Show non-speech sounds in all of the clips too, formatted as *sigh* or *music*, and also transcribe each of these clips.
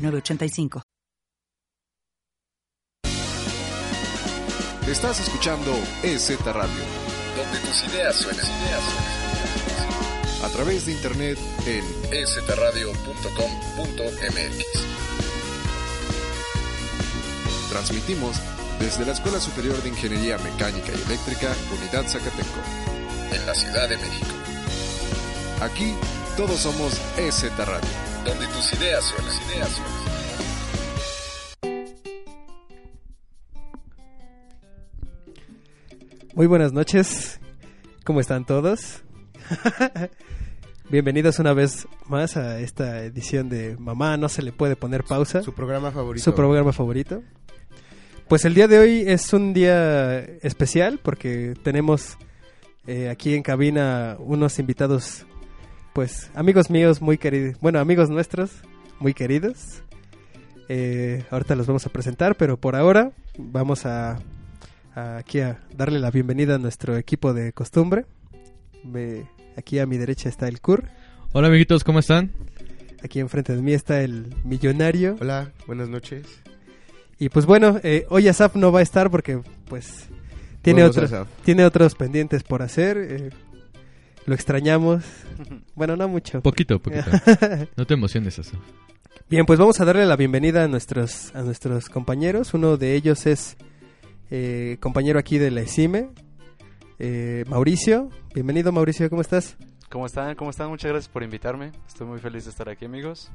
906985. Estás escuchando EZ Radio, donde tus. Ideas suenan. A través de internet en ezradio.com.mx. Transmitimos desde la Escuela Superior de Ingeniería Mecánica y Eléctrica, Unidad Zacateco, en la Ciudad de México. Aquí todos somos EZ Radio, donde tus ideas suenan. Ideas suenan. Muy buenas noches, ¿cómo están todos? *laughs* Bienvenidos una vez más a esta edición de Mamá no se le puede poner pausa. Su programa favorito. Su programa favorito. Pues el día de hoy es un día especial porque tenemos eh, aquí en cabina unos invitados, pues amigos míos muy queridos, bueno amigos nuestros muy queridos. Eh, ahorita los vamos a presentar, pero por ahora vamos a aquí a darle la bienvenida a nuestro equipo de costumbre. Me, aquí a mi derecha está el Kur. Hola amiguitos, ¿cómo están? Aquí enfrente de mí está el millonario. Hola, buenas noches. Y pues bueno, eh, hoy Asaf no va a estar porque pues tiene, otros, tiene otros pendientes por hacer. Eh, lo extrañamos. *laughs* Bueno, no mucho. Poquito, poquito. *laughs* no te emociones, Asaf. Bien, pues vamos a darle la bienvenida a nuestros, a nuestros compañeros. Uno de ellos es eh, compañero aquí de la ECIME, eh, Mauricio. Bienvenido Mauricio, ¿cómo estás? ¿Cómo están? ¿Cómo están? Muchas gracias por invitarme. Estoy muy feliz de estar aquí, amigos.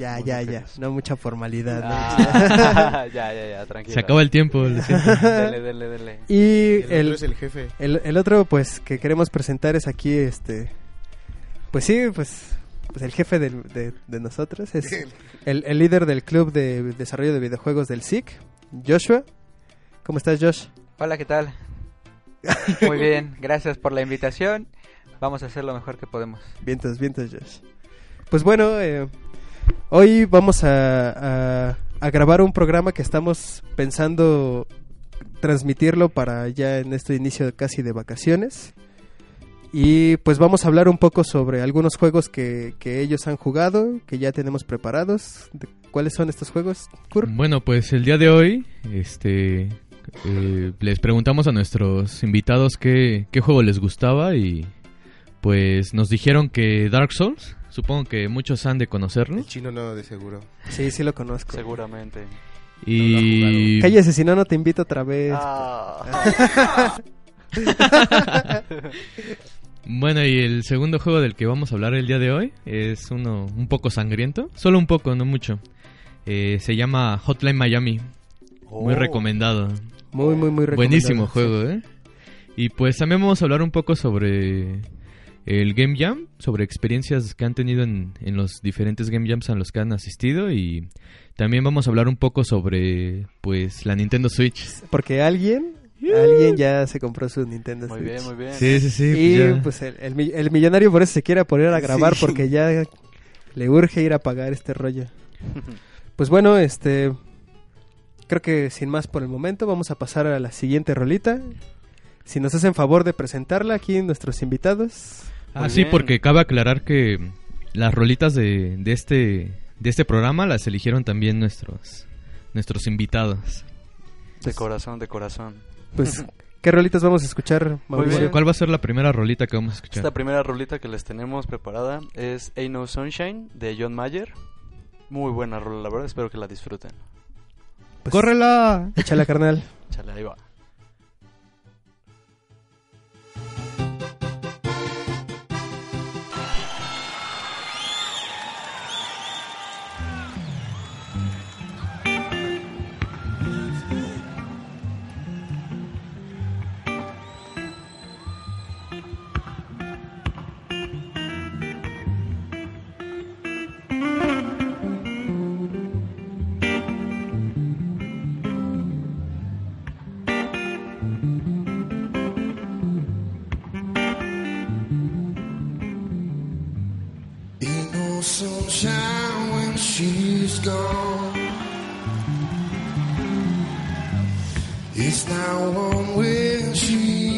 Ya, ya, ya. No mucha formalidad. Ah, *laughs* ya, ya, ya, tranquilo. Se acaba el tiempo. dele, dele, dele. Y el, otro es el jefe. El, otro, pues, que queremos presentar es aquí, este... Pues sí, pues, pues el jefe de, de nosotros es *laughs* el, el líder del club de desarrollo de videojuegos del SIC, Joshua. ¿Cómo estás, Josh? Hola, ¿qué tal? *laughs* Muy bien, gracias por la invitación. Vamos a hacer lo mejor que podemos. Vientos, vientos, Josh. Pues bueno, eh, hoy vamos a, grabar un programa que estamos pensando transmitirlo para ya en este inicio casi de vacaciones. Y pues vamos a hablar un poco sobre algunos juegos que, que ellos han jugado, que ya tenemos preparados. ¿Cuáles son estos juegos, Kurt? Bueno, pues el día de hoy, este, eh, les preguntamos a nuestros invitados qué, juego les gustaba y pues nos dijeron que Dark Souls. Supongo que muchos han de conocerlo. El chino no, de seguro. Sí, sí lo conozco. Seguramente. Y... Cállese, si no, no te invito otra vez. Ah. *laughs* bueno, y el segundo juego del que vamos a hablar el día de hoy es uno un poco sangriento. Solo un poco, no mucho. Eh, se llama Hotline Miami. Muy oh. recomendado. Muy, muy, muy recomendado. Buenísimo juego, ¿eh? Y pues también vamos a hablar un poco sobre el Game Jam, sobre experiencias que han tenido en, los diferentes Game Jams a los que han asistido y también vamos a hablar un poco sobre pues la Nintendo Switch. Porque alguien Alguien ya se compró su Nintendo Switch. Muy bien, muy bien. Sí, sí, sí. Y pues, pues el, millonario por eso se quiere poner a grabar porque ya le urge ir a pagar este rollo. *laughs* pues bueno, este creo que sin más por el momento vamos a pasar a la siguiente rolita. Si nos hacen favor de presentarla aquí nuestros invitados. Ah, sí, porque cabe aclarar que las rolitas de, de, este de este programa las eligieron también nuestros nuestros invitados. De corazón, de corazón. Pues *laughs* ¿Qué rolitas vamos a escuchar, Mauricio? ¿Cuál va a ser la primera rolita que vamos a escuchar? Esta primera rolita que les tenemos preparada es Ain't No Sunshine de John Mayer. Muy buena rola, la verdad, espero que la disfruten. Pues, ¡Córrela! Échala, carnal. *laughs* Échala, ahí va. Sunshine when she's gone. It's now warm when she's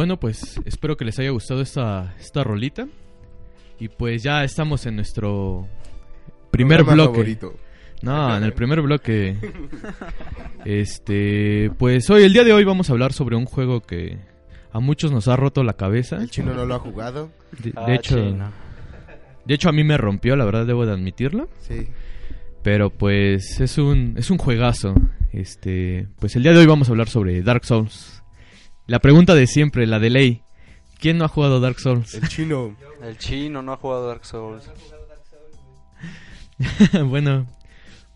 Bueno, pues espero que les haya gustado esta, esta rolita. Y pues ya estamos en nuestro primer Programa bloque. favorito. No, en el primer bloque. *laughs* Este, pues hoy, el día de hoy vamos a hablar sobre un juego que a muchos nos ha roto la cabeza. El chino no lo ha jugado. De, de Ah, hecho, chino. de hecho a mí me rompió, la verdad debo de admitirlo. Sí. Pero pues es un, es un juegazo. Este, pues el día de hoy vamos a hablar sobre Dark Souls. La pregunta de siempre, la de ley. ¿Quién no ha jugado Dark Souls? El chino. El chino no ha jugado Dark Souls. *laughs* bueno,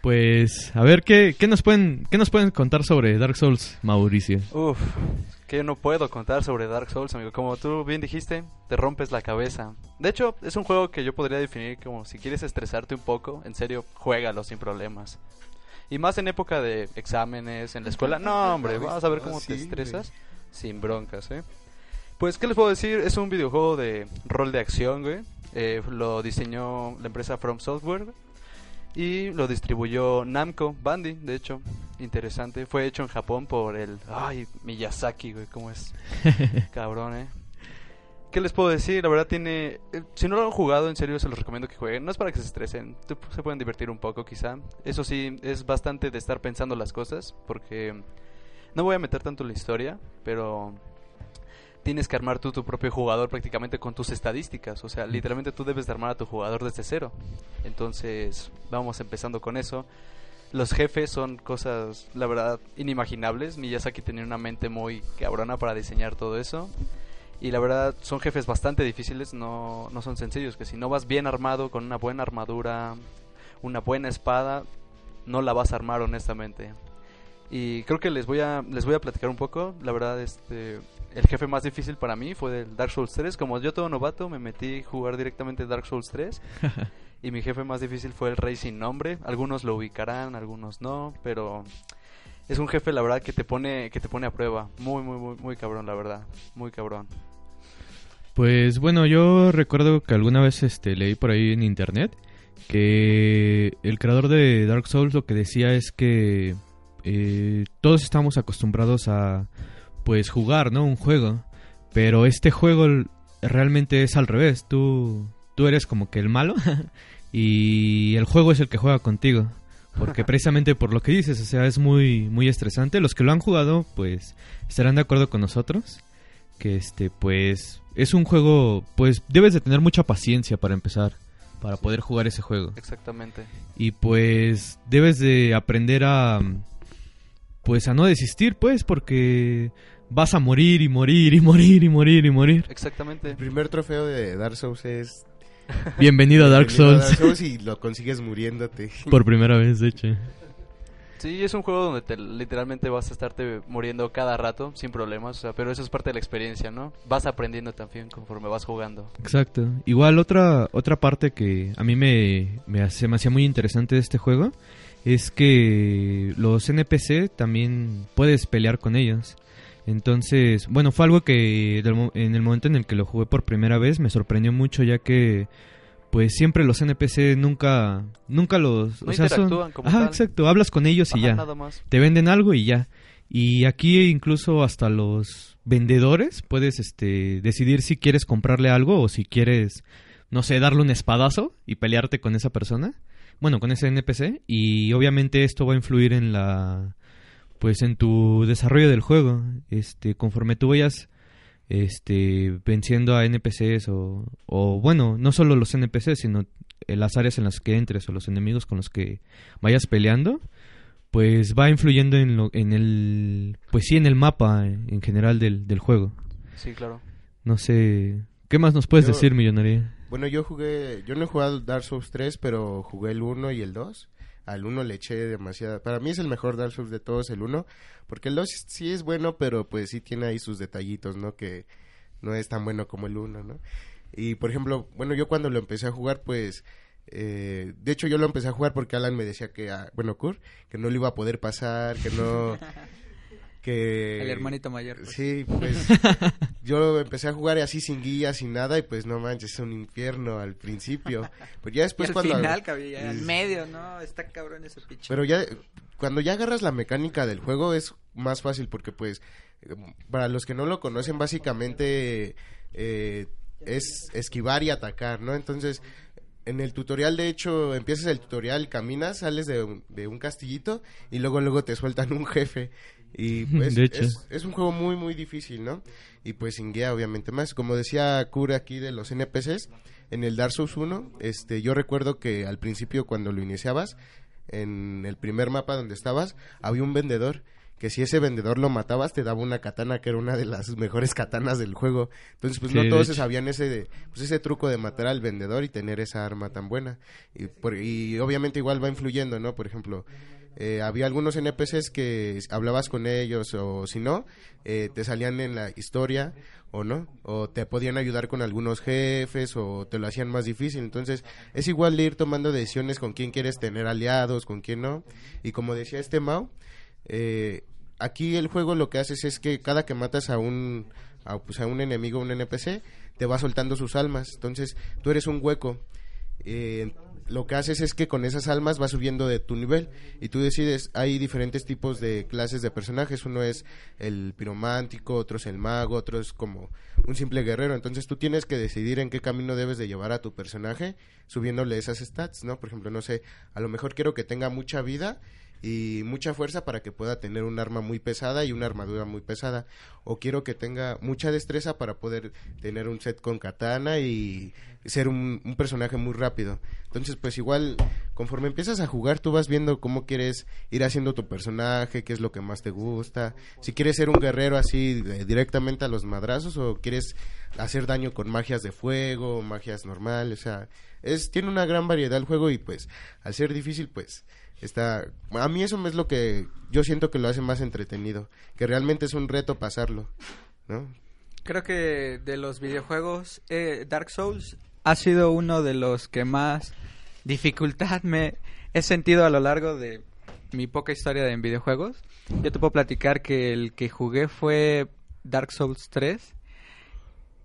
pues a ver qué, qué nos pueden qué nos pueden contar sobre Dark Souls, Mauricio. Uf, que yo no puedo contar sobre Dark Souls, amigo. Como tú bien dijiste, te rompes la cabeza. De hecho, es un juego que yo podría definir como si quieres estresarte un poco, en serio, juégalo sin problemas. Y más en época de exámenes, en la escuela. No, hombre, vas a ver cómo Ah, te sí, estresas sin broncas, ¿eh? Pues, ¿qué les puedo decir? Es un videojuego de rol de acción, güey. Eh, lo diseñó la empresa From Software y lo distribuyó Namco Bandai, de hecho. Interesante. Fue hecho en Japón por el... Ay, Miyazaki, güey, ¿cómo es? *laughs* Cabrón, eh. ¿Qué les puedo decir? La verdad tiene... eh, Si no lo han jugado, en serio se los recomiendo que jueguen. No es para que se estresen, se pueden divertir un poco quizá. Eso sí, es bastante de estar pensando las cosas, porque... No voy a meter tanto en la historia, pero... Tienes que armar tú tu propio jugador prácticamente con tus estadísticas. O sea, literalmente tú debes de armar a tu jugador desde cero. Entonces, vamos empezando con eso. Los jefes son cosas, la verdad, inimaginables. Miyazaki tenía una mente muy cabrona para diseñar todo eso. Y la verdad, son jefes bastante difíciles, no, no son sencillos. Que si no vas bien armado, con una buena armadura, una buena espada, no la vas a armar honestamente. Y creo que les voy a, les voy a platicar un poco. La verdad, este, el jefe más difícil para mí fue el Dark Souls 3. Como yo todo novato, me metí a jugar directamente Dark Souls 3. *laughs* y mi jefe más difícil fue el Rey sin nombre. Algunos lo ubicarán, algunos no, pero es un jefe la verdad que te pone que te pone a prueba. Muy muy muy muy cabrón, la verdad. Muy cabrón. Pues bueno, yo recuerdo que alguna vez este, leí por ahí en internet que el creador de Dark Souls lo que decía es que eh, todos estamos acostumbrados a pues jugar, ¿no? Un juego, pero este juego realmente es al revés. Tú tú eres como que el malo *laughs* y el juego es el que juega contigo. Porque *laughs* precisamente por lo que dices, o sea, es muy muy estresante. Los que lo han jugado, pues estarán de acuerdo con nosotros que este pues es un juego pues debes de tener mucha paciencia para empezar para poder jugar ese juego Exactamente. y pues debes de aprender a pues a no desistir pues porque vas a morir y morir y morir y morir y morir Exactamente. El primer trofeo de Dark Souls es... bienvenido a Dark Bienvenido a Souls y lo consigues muriéndote. por primera vez de hecho Sí, es un juego donde te, literalmente vas a estarte muriendo cada rato sin problemas, o sea, pero eso es parte de la experiencia, ¿no? Vas aprendiendo también conforme vas jugando. Exacto. Igual otra otra parte que a mí me, me hace, me hacía muy interesante de este juego es que los NPC también puedes pelear con ellos. Entonces, bueno, fue algo que en el momento en el que lo jugué por primera vez me sorprendió mucho ya que pues siempre los NPC nunca nunca los No o sea, son- interactúan como Ajá, tal. exacto, hablas con ellos y Ajá, ya nada más. te venden algo y ya. Y aquí incluso hasta los vendedores puedes este decidir si quieres comprarle algo o si quieres no sé, darle un espadazo y pelearte con esa persona. Bueno, con ese NPC y obviamente esto va a influir en la pues en tu desarrollo del juego. Este, conforme tú vayas este venciendo a NPCs o, o bueno, no solo los NPCs, sino en las áreas en las que entres o los enemigos con los que vayas peleando, pues va influyendo en lo, en el pues sí en el mapa en, en general del, del juego. Sí, claro. No sé, ¿qué más nos puedes Yo- decir, millonaria? Bueno, yo jugué... Yo no he jugado Dark Souls 3, pero jugué el 1 y el 2. Al 1 le eché demasiada... Para mí es el mejor Dark Souls de todos, el 1. Porque el 2 sí es bueno, pero pues sí tiene ahí sus detallitos, ¿no? Que no es tan bueno como el 1, ¿no? Y por ejemplo, bueno, yo cuando lo empecé a jugar, pues... eh, de hecho, yo lo empecé a jugar porque Alan me decía que, ah, bueno, Kur, que no lo iba a poder pasar, que no... *laughs* que... El hermanito mayor. pues. Sí, pues *laughs* yo empecé a jugar así sin guía, sin nada y pues no manches, es un infierno al principio. Pero ya Y después al cuando final, cabrón, ya es- medio, ¿no? Está cabrón ese pinche. Pero ya cuando ya agarras la mecánica del juego es más fácil porque pues para los que no lo conocen básicamente eh, es esquivar y atacar, ¿no? Entonces en el tutorial, de hecho, empiezas el tutorial, caminas, sales de un, de un castillito y luego luego te sueltan un jefe. Y *laughs* pues De hecho. es, es un juego muy muy difícil, ¿no? Y pues sin guía obviamente más. Como decía Kura aquí de los NPCs, en el Dark Souls 1, este, yo recuerdo que al principio cuando lo iniciabas, en el primer mapa donde estabas, había un vendedor que si ese vendedor lo matabas te daba una katana que era una de las *laughs* mejores katanas del juego. Entonces, pues Sí, no todos se sabían ese pues ese truco de matar al vendedor y tener esa arma tan buena. Y, por- y obviamente igual va influyendo, ¿no? Por ejemplo, eh, había algunos NPCs que hablabas con ellos o si no, eh, te salían en la historia o no, o te podían ayudar con algunos jefes o te lo hacían más difícil. Entonces es igual ir tomando decisiones con quién quieres tener aliados, con quién no. Y como decía este Mao, eh, aquí el juego lo que haces es que cada que matas a un a, pues, a un enemigo, un NPC, te va soltando sus almas. Entonces, tú eres un hueco. Eh, lo que haces es que con esas almas vas subiendo de tu nivel y tú decides, hay diferentes tipos de clases de personajes, uno es el piromántico, otro es el mago, otro es como un simple guerrero, entonces tú tienes que decidir en qué camino debes de llevar a tu personaje subiéndole esas stats, ¿no? Por ejemplo, no sé, a lo mejor quiero que tenga mucha vida y mucha fuerza para que pueda tener un arma muy pesada y una armadura muy pesada. O quiero que tenga mucha destreza para poder tener un set con katana y ser un, personaje muy rápido. Entonces, pues igual, conforme empiezas a jugar, tú vas viendo cómo quieres ir haciendo tu personaje, qué es lo que más te gusta. Si quieres ser un guerrero así directamente a los madrazos o quieres hacer daño con magias de fuego, magias normales, o sea, es tiene una gran variedad el juego y pues al ser difícil, pues está a mí eso es lo que yo siento que lo hace más entretenido, que realmente es un reto pasarlo, ¿no? Creo que de los videojuegos, eh, Dark Souls ha sido uno de los que más dificultad me he sentido a lo largo de mi poca historia en videojuegos. Yo te puedo platicar que el que jugué fue Dark Souls 3.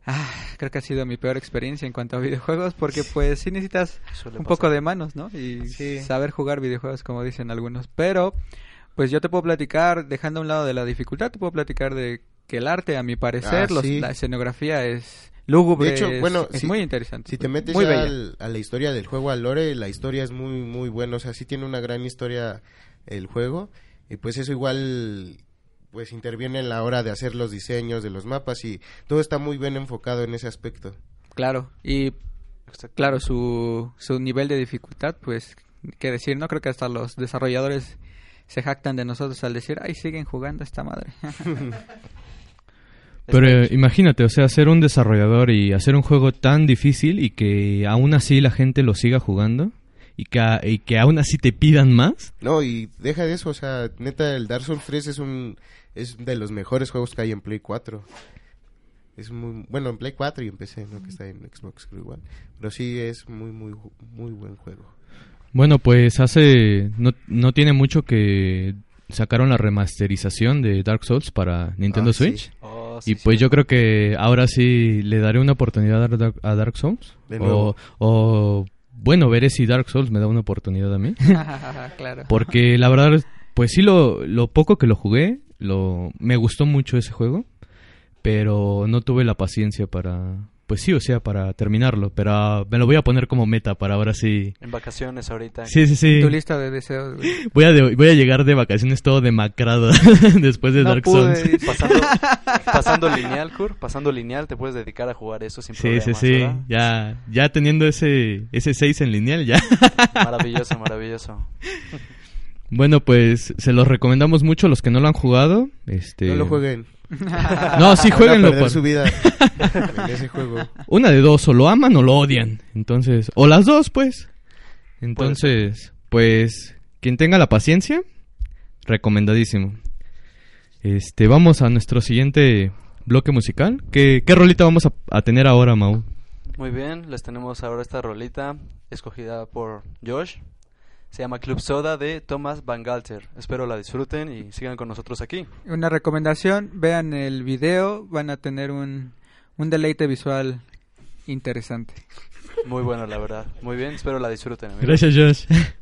Ah, creo que ha sido mi peor experiencia en cuanto a videojuegos porque pues sí necesitas Suele un pasar. poco de manos, ¿no? Y Sí. saber jugar videojuegos como dicen algunos. Pero pues yo te puedo platicar, dejando a un lado de la dificultad, te puedo platicar de que el arte, a mi parecer, Ah, los- sí. la escenografía es lúgubre, De hecho, es- bueno, es, si- muy interesante. Si te metes muy ya al- a la historia del juego, al lore, la historia es muy, muy buena. O sea, sí tiene una gran historia el juego. Y pues eso igual, pues interviene en la hora de hacer los diseños de los mapas y todo está muy bien enfocado en ese aspecto. Claro, y claro, su, su nivel de dificultad, pues, qué decir, ¿no? Creo que hasta los desarrolladores se jactan de nosotros al decir, ay, siguen jugando esta madre. *laughs* Pero eh, imagínate, o sea, ser un desarrollador y hacer un juego tan difícil y que aún así la gente lo siga jugando y que, y que aún así te pidan más. No, y deja de eso, o sea, neta, el Dark Souls 3 es un es de los mejores juegos que hay en Play 4. Es muy bueno en Play 4 y en PC, no que está en Xbox creo igual. Pero sí es muy muy muy buen juego. Bueno, pues hace no, no tiene mucho que sacaron la remasterización de Dark Souls para Nintendo Ah, sí. Switch. Oh, Y pues sí. yo creo que ahora sí le daré una oportunidad a Dark, Souls. De O, nuevo. o, bueno, veré si Dark Souls me da una oportunidad a mí. *laughs* claro. Porque la verdad, pues sí, lo, lo poco que lo jugué, lo, me gustó mucho ese juego. Pero no tuve la paciencia para, pues sí, o sea, para terminarlo. Pero ah, me lo voy a poner como meta para ahora sí. En vacaciones ahorita. Sí, sí, sí. Tu lista de deseos. güey. *laughs* Voy a, de- voy a llegar de vacaciones todo demacrado *laughs* después de No Dark pude, Souls. Pasando, *laughs* pasando lineal, Kur, pasando lineal, te puedes dedicar a jugar eso sin Sí, problemas, sí, sí. ¿verdad? Ya, ya teniendo ese, ese 6 en lineal, ya. Maravilloso, maravilloso. Bueno, pues se los recomendamos mucho a los que no lo han jugado. Este... No lo jueguen. *laughs* No, sí, jueguenlo. perder por- su vida en ese *laughs* juego. Una de dos, o lo aman o lo odian. Entonces, o las dos, pues. Entonces, pues, quien tenga la paciencia, recomendadísimo. Este, vamos a nuestro siguiente bloque musical. ¿Qué, qué rolita vamos a, a tener ahora, Mau? Muy bien, les tenemos ahora esta rolita escogida por Josh. Se llama Club Soda de Thomas Van Galter. Espero la disfruten y sigan con nosotros aquí. Una recomendación, vean el video, van a tener un, un deleite visual interesante. Muy bueno, la verdad. Muy bien, espero la disfruten. amigos. Gracias, Josh.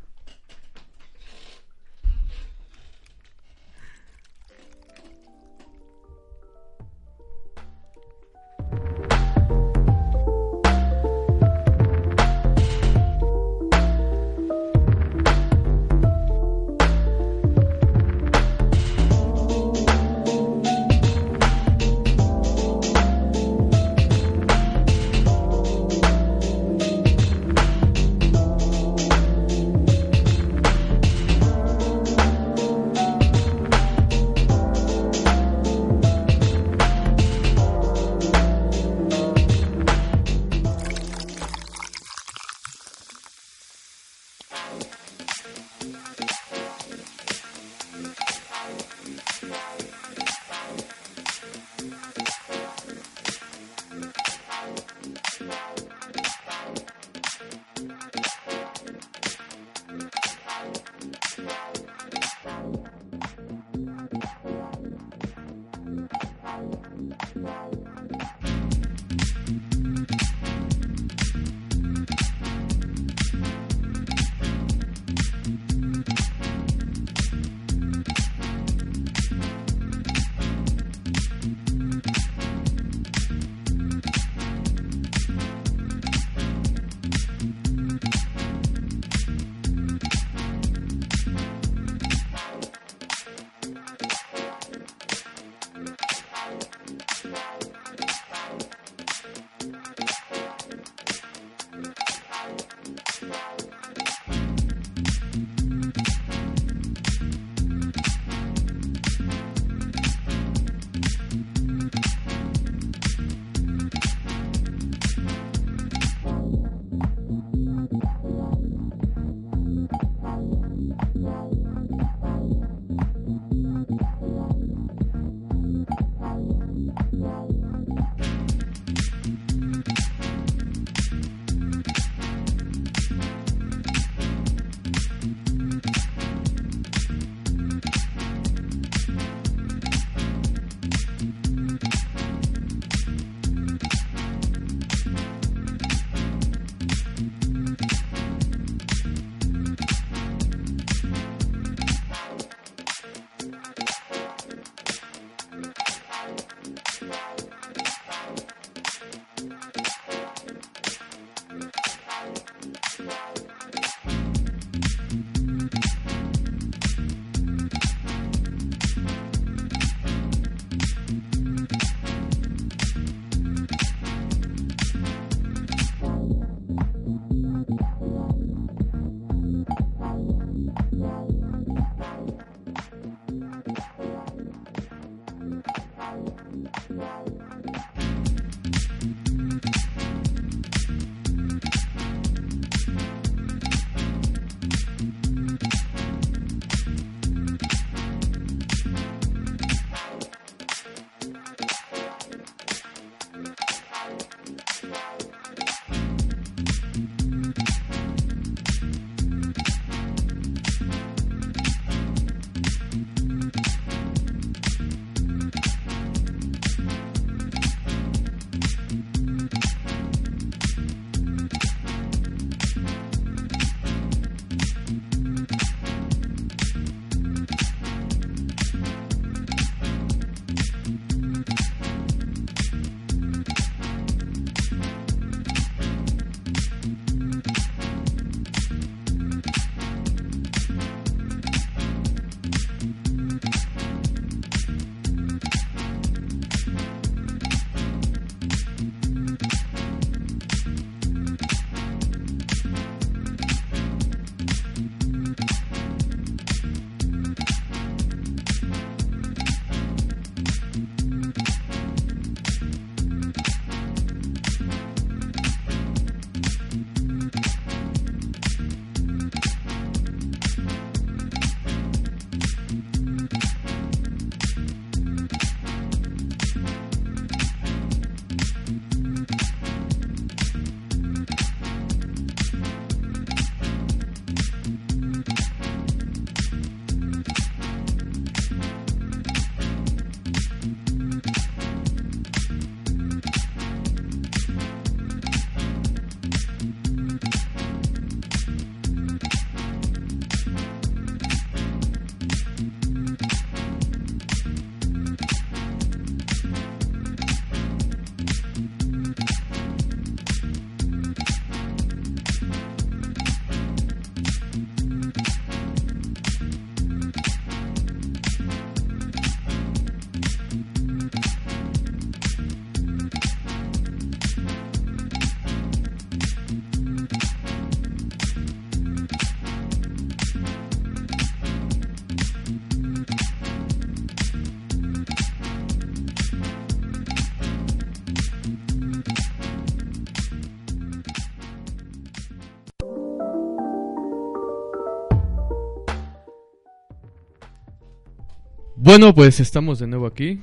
Bueno, pues estamos de nuevo aquí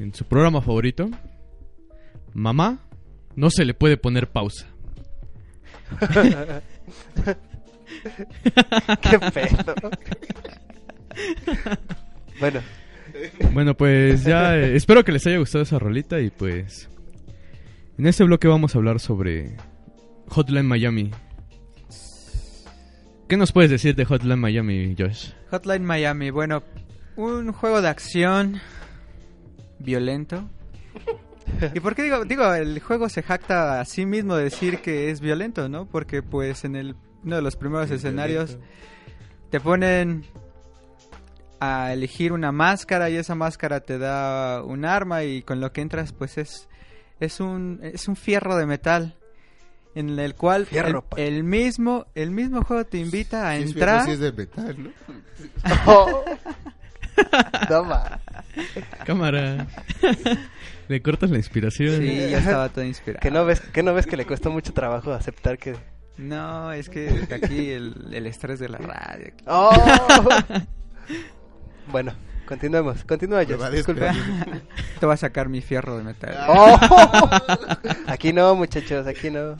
en su programa favorito. Mamá, no se le puede poner pausa. *laughs* Qué pedo. bueno, Bueno, pues ya eh, espero que les haya gustado esa rolita y pues en este bloque vamos a hablar sobre Hotline Miami. ¿Qué nos puedes decir de Hotline Miami, Josh? Hotline Miami, bueno, un juego de acción violento. ¿Y por qué digo, digo, el juego se jacta a sí mismo de decir que es violento, ¿no? Porque pues en el, uno de los primeros escenarios te ponen a elegir una máscara y esa máscara te da un arma y con lo que entras pues es es un es un fierro de metal en el cual Fierro, el, mismo el mismo juego te invita a Sí, es entrar fierro, sí es de metal, ¿no? *laughs* no *laughs* ma. Cámara. Le cortas la inspiración. Sí, ya estaba todo inspirado. que no ves que no ves que le cuesta mucho trabajo aceptar que No, es que aquí el, el estrés de la radio. Oh. bueno, continuemos. Continúa, disculpa. despedir. Te va a sacar mi fierro de metal. Oh. Aquí no, muchachos, aquí no.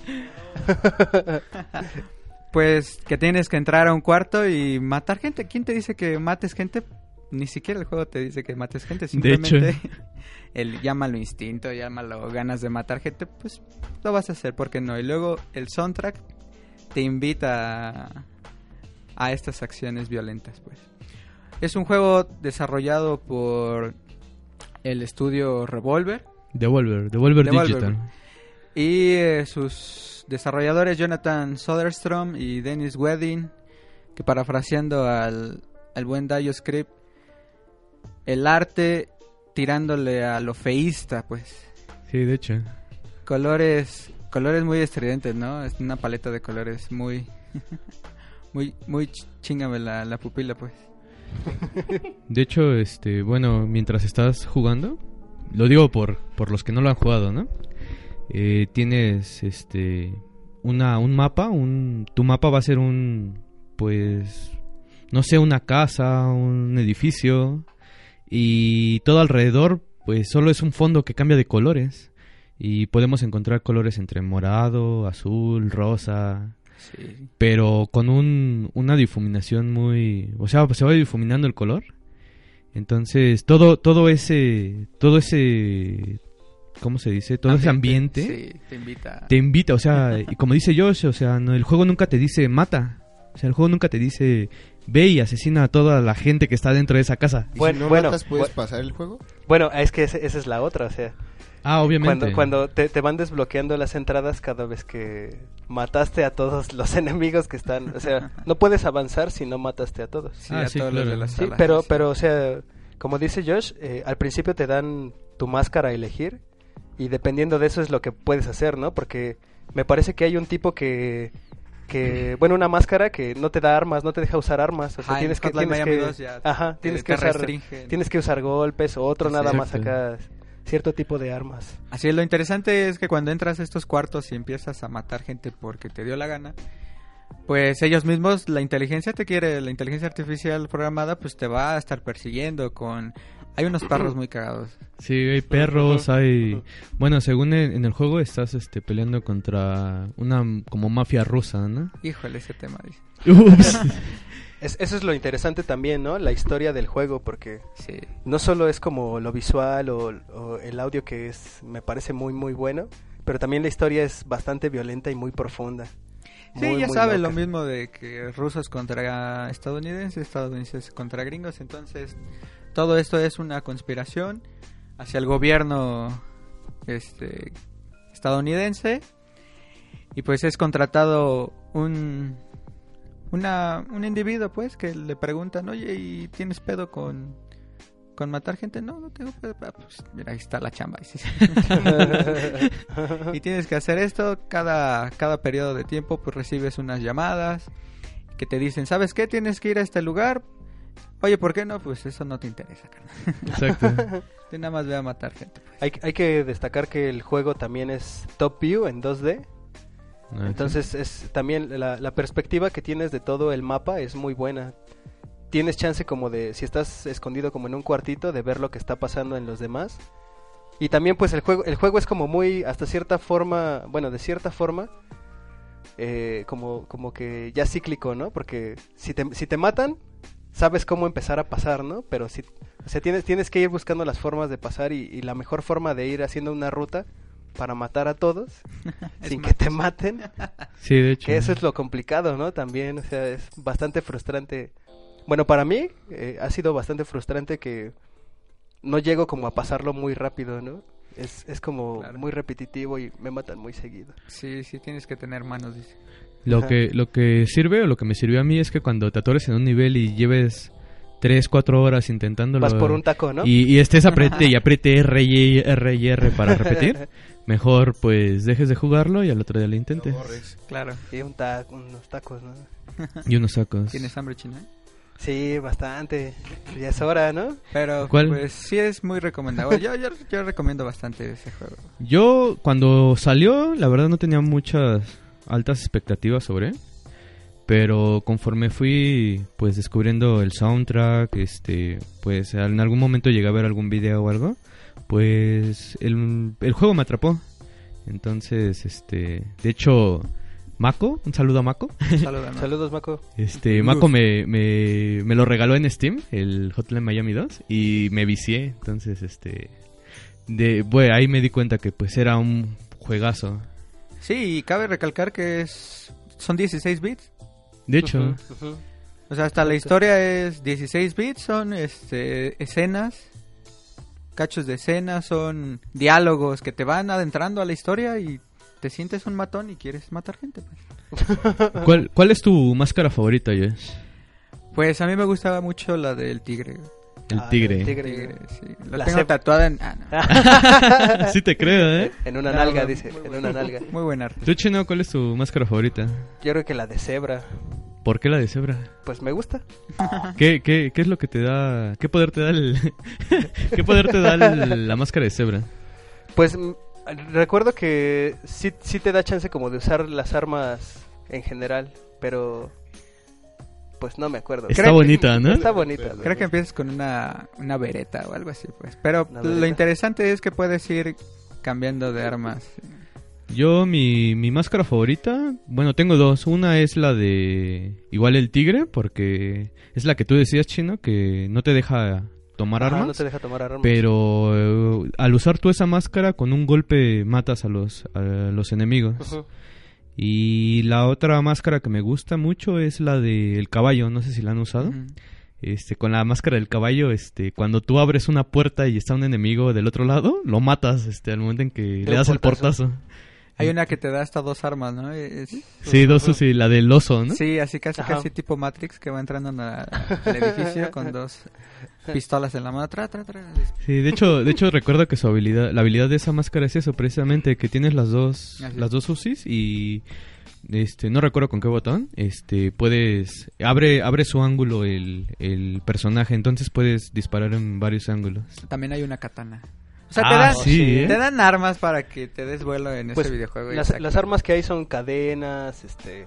Pues que tienes que entrar a un cuarto y matar gente. ¿Quién te dice que mates gente? Ni siquiera el juego te dice que mates gente. Simplemente *laughs* el llámalo instinto, llámalo ganas de matar gente. Pues lo vas a hacer, ¿por qué no? Y luego el soundtrack te invita a, a estas acciones violentas, pues. Es un juego desarrollado por el estudio Revolver. Devolver, Devolver, Devolver. Digital. Y eh, sus desarrolladores Jonathan Soderstrom y Dennis Wedding, que parafraseando al, al buen Dio Script, el arte tirándole a lo feísta, pues. Sí, de hecho. Colores, colores muy estridentes, ¿no? Es una paleta de colores muy, *laughs* muy, muy ch- chingame la, la pupila, pues. *laughs* De hecho, este, bueno, mientras estás jugando, lo digo por, por los que no lo han jugado, ¿no? Eh, tienes, este, una, un mapa, un, tu mapa va a ser un, pues, no sé, una casa, un edificio, y todo alrededor, pues, solo es un fondo que cambia de colores, y podemos encontrar colores entre morado, azul, rosa, Sí. pero con un, una difuminación muy... O sea, se va difuminando el color. Entonces, todo, todo ese... Todo ese... ¿Cómo se dice? Todo ese ambiente Sí, te invita. te invita. O sea, y como dice Josh, o sea, no, el juego nunca te dice mata. O sea, el juego nunca te dice ve y asesina a toda la gente que está dentro de esa casa. ¿Y Bueno, si no bueno, matas, puedes pasar el juego? Bueno, es que ese- esa es la otra, o sea, Ah, obviamente. cuando, cuando te, te van desbloqueando las entradas cada vez que mataste a todos los *laughs* enemigos que están, o sea, no puedes avanzar si no mataste a todos. Sí, Ah, a sí, todos los de Sí, pero, pero, o sea, como dice Josh, eh, al principio te dan tu máscara a elegir y dependiendo de eso es lo que puedes hacer, ¿no? Porque me parece que hay un tipo que, que bueno, una máscara que no te da armas, no te deja usar armas, o sea, Ajá, tienes que, Hotline tienes Miami que, 2 ya ajá, tienes que usar, restringen. tienes que usar golpes o otro Sí, nada más acá, cierto tipo de armas. Así es, lo interesante es que cuando entras a estos cuartos y empiezas a matar gente porque te dio la gana, pues ellos mismos, la inteligencia te quiere, la inteligencia artificial programada, pues te va a estar persiguiendo con... Hay unos *clears throat* perros muy cagados. Sí, hay perros, hay... Bueno, según en, el juego estás este, peleando contra una como mafia rusa, ¿no? Híjole, ese tema. dice. Ups. *laughs* Es- eso es lo interesante también, ¿no? La historia del juego, porque Sí. no solo es como lo visual o, o el audio que es, me parece muy, muy bueno, pero también la historia es bastante violenta y muy profunda. Sí, Muy, ya muy sabes loca. lo mismo de que rusos contra estadounidenses, estadounidenses contra gringos, entonces todo esto es una conspiración hacia el gobierno este estadounidense y pues es contratado un una, un individuo pues que le preguntan, "Oye, ¿y tienes pedo con con matar gente?" "No, no tengo pedo." "Ah, Pues mira, ahí está la chamba. *laughs* Y tienes que hacer esto cada, cada periodo de tiempo pues recibes unas llamadas que te dicen sabes qué tienes que ir a este lugar oye por qué no pues eso no te interesa carnal. Exacto. *laughs* tú nada más ve a matar gente pues. Hay, hay que destacar que el juego también es top view en 2D, Ah, entonces es también la, la perspectiva que tienes de todo el mapa es muy buena. tienes chance como de, si estás escondido como en un cuartito, de ver lo que está pasando en los demás. Y también pues el juego, el juego es como muy, hasta cierta forma, bueno, de cierta forma, eh, como, como que ya cíclico, ¿no? Porque si te, si te matan, sabes cómo empezar a pasar, ¿no? Pero si, o sea, tienes, tienes que ir buscando las formas de pasar y, y la mejor forma de ir haciendo una ruta para matar a todos *laughs* sin que te maten, *laughs* Sí, de hecho. que eso es lo complicado, ¿no? También, o sea, es bastante frustrante. Bueno, para mí eh, ha sido bastante frustrante que no llego como a pasarlo muy rápido, ¿no? Es, es como Claro. muy repetitivo y me matan muy seguido. Sí, sí, tienes que tener manos, dice. Lo Ajá. que, lo que sirve o lo que me sirvió a mí es que cuando te atores en un nivel y lleves 3, 4 horas intentándolo. Vas por un taco, ¿no? Y, y estés apriete y apriete R y R y R para repetir. *laughs* mejor pues dejes de jugarlo y al otro día lo intentes. Claro. Y un taco, unos tacos, ¿no? Y unos sacos. ¿Tienes hambre china? Sí, bastante. Ya es hora, ¿no? Pero ¿Cuál? pues sí es muy recomendable. Yo, yo, yo recomiendo bastante ese juego. Yo cuando salió, la verdad no tenía muchas altas expectativas sobre, él, pero conforme fui pues descubriendo el soundtrack, este, pues en algún momento llegué a ver algún video o algo, pues el, el juego me atrapó. Entonces, este, de hecho, Mako, un saludo a Mako. Saludos. Saludos, Maco. Este, Mako me, me, me lo regaló en Steam, el Hotline Miami 2, y me vicié. Entonces, este, de, bueno, ahí me di cuenta que pues era un juegazo. Sí, y cabe recalcar que es son 16 bits. De hecho. O sea, hasta la historia es 16 bits, son este, escenas, cachos de escenas, son diálogos que te van adentrando a la historia y te sientes un matón y quieres matar gente. Pues, *laughs* ¿cuál, ¿cuál es tu máscara favorita, Jess? Pues a mí me gustaba mucho la del tigre. El Ah, tigre. el tigre. Tigre, sí. La, La tengo cep- tatuada en... ah, no. *laughs* sí te creo, ¿eh? En una No, nalga, no, dice. En una nalga. Muy buen arte. ¿Tú, Chino, cuál es tu máscara favorita? Yo creo que la de cebra. ¿Por qué la de cebra? Pues me gusta. *laughs* ¿Qué, qué, qué es lo que te da... ¿Qué poder te da el... *laughs* ¿Qué poder te da el- la máscara de cebra? Pues mm, recuerdo que sí, sí te da chance como de usar las armas en general, pero pues no me acuerdo. Está Creo que- bonita, ¿no? Está bonita. ¿no? Creo que empiezas con una, una vereta o algo así, pues. Pero lo interesante es que puedes ir cambiando de armas. Yo, mi, mi máscara favorita, bueno, tengo dos. Una es la de igual el tigre, porque es la que tú decías, Chino, que no te deja tomar Ajá, armas. no te deja tomar armas. Pero eh, al usar tú esa máscara, con un golpe matas a los, a los enemigos. Y la otra máscara que me gusta mucho es la del caballo, no sé si la han usado. Este, con la máscara del caballo, este, cuando tú abres una puerta y está un enemigo del otro lado, lo matas, este, al momento en que le das el portazo. Hay una que te da hasta dos armas, ¿no? Es- Sí, dos, sí, la del oso, ¿no? Sí, así casi Ajá. casi tipo Matrix que va entrando en la- *laughs* al edificio con dos pistolas en la mano. Tra, tra, tra. Sí, de hecho, de hecho recuerdo que su habilidad, la habilidad de esa máscara es eso, precisamente que tienes las dos, Así. las dos UCIs y este, no recuerdo con qué botón, este, puedes, abre, abre su ángulo el, el personaje, entonces puedes disparar en varios ángulos. También hay una katana. O sea, Ah, te, dan, sí, ¿eh? te dan armas para que te des vuelo en Pues, ese videojuego. las, las armas que hay son cadenas, este,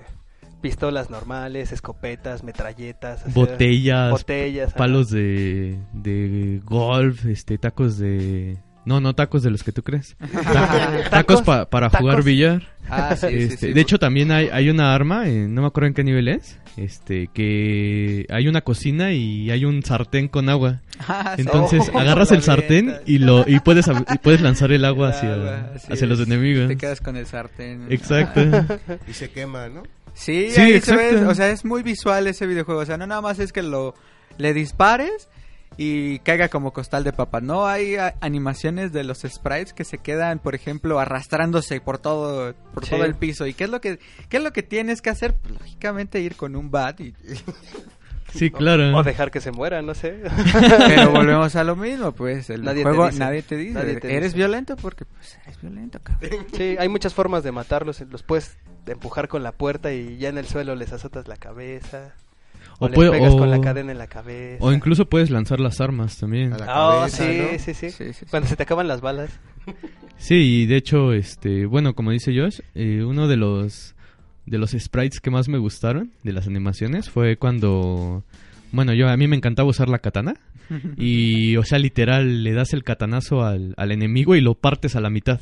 pistolas normales, escopetas, metralletas, Botellas, botellas, palos de, de golf, este, tacos de, no, no tacos de los que tú crees, *laughs* Ta- tacos pa- para jugar tacos. billar. Ah, sí, Este, sí. De hecho, también hay, hay una arma, eh, no me acuerdo en qué nivel es, este, que hay una cocina y hay un sartén con agua. Ah. Entonces Oh, agarras el sartén y lo y puedes y puedes lanzar el agua hacia, hacia los enemigos. Te quedas con el sartén. Exacto. *laughs* Y se quema, ¿no? Sí, Sí, ahí se ve, o sea, es muy visual ese videojuego. O sea, no nada más es que lo le dispares y caiga como costal de papa. No hay animaciones de los sprites que se quedan, por ejemplo, arrastrándose por todo por Sí. todo el piso. ¿Y qué es lo que qué es lo que tienes que hacer? Pues, lógicamente ir con un bat y *laughs* Sí, claro. O dejar que se muera, no sé. *laughs* pero *laughs* volvemos a lo mismo, pues el Nadie te juego dice. nadie te dice, Nadie te eres dice. violento porque pues eres violento, cabrón. Sí, hay muchas formas de matarlos. Los puedes empujar con la puerta y ya en el suelo les azotas la cabeza. O, O les puede- pegas o- con la cadena en la cabeza. O incluso puedes lanzar las armas también. A la Ah, cabeza, sí, ¿no? sí, sí, Sí, sí, sí. Cuando se te acaban las balas. Sí, y de hecho, este, bueno, como dice Josh, eh, uno de los de los sprites que más me gustaron de las animaciones fue cuando Bueno, yo a mí me encantaba usar la katana. *laughs* Y, o sea, literal, le das el katanazo al, al enemigo y lo partes a la mitad.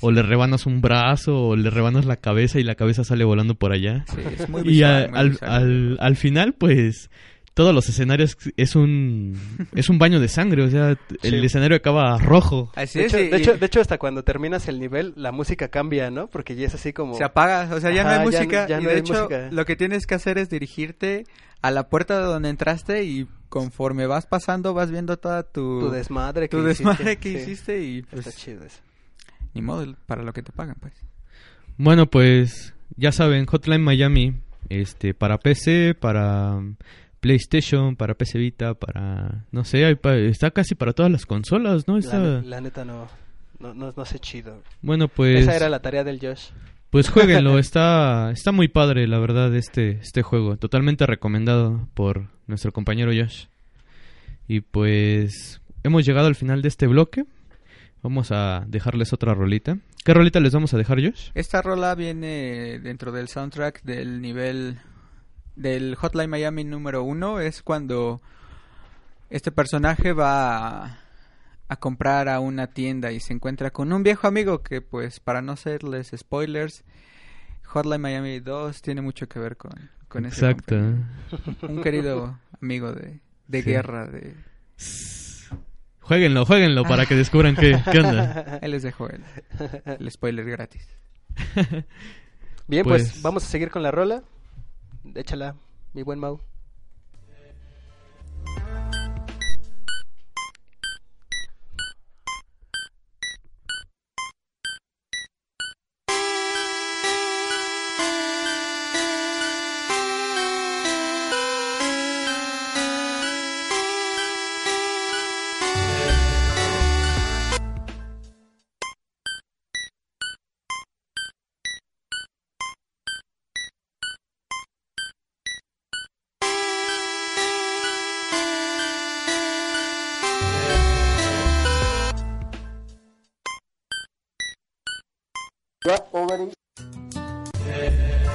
O le rebanas un brazo, o le rebanas la cabeza y la cabeza sale volando por allá. Sí, es muy y visual, a- muy al, al, al final, pues, todos los escenarios es un, es un baño de sangre. O sea, el Sí. escenario acaba rojo. Así De es, hecho, y- de, hecho, de hecho, hasta cuando terminas el nivel, la música cambia, ¿no? Porque ya es así como... se apaga, o sea, ya Ajá, no hay ya- música. ya y no de hay hecho, música. lo que tienes que hacer es dirigirte a la puerta de donde entraste y conforme vas pasando vas viendo toda tu, tu desmadre que tu hiciste. desmadre que Sí, hiciste y Está pues chido eso. Ni modo para lo que te pagan, pues. Bueno, pues ya saben, Hotline Miami, este, para PC, para PlayStation, para PC Vita, para, no sé, hay pa- está casi para todas las consolas, ¿no? La, Está, la neta no, no, no, no sé chido. bueno, pues, Esa era la tarea del Josh. pues jueguenlo, *laughs* está, está muy padre, la verdad, este, este juego, totalmente recomendado por nuestro compañero Josh. Y pues, hemos llegado al final de este bloque. Vamos a dejarles otra rolita. ¿Qué rolita les vamos a dejar, Josh? Esta rola viene dentro del soundtrack del nivel del Hotline Miami número uno. Es cuando este personaje va a, a comprar a una tienda y se encuentra con un viejo amigo que, pues, para no hacerles spoilers, Hotline Miami 2 tiene mucho que ver con, con ese Exacto. Un querido amigo de, de Sí. guerra. de Jueguenlo, jueguenlo para que descubran qué, qué onda. *laughs* Ahí les dejo el, el spoiler gratis. *laughs* Bien, pues, Pues- vamos a seguir con la rola. Échala, mi buen Mau. Hola,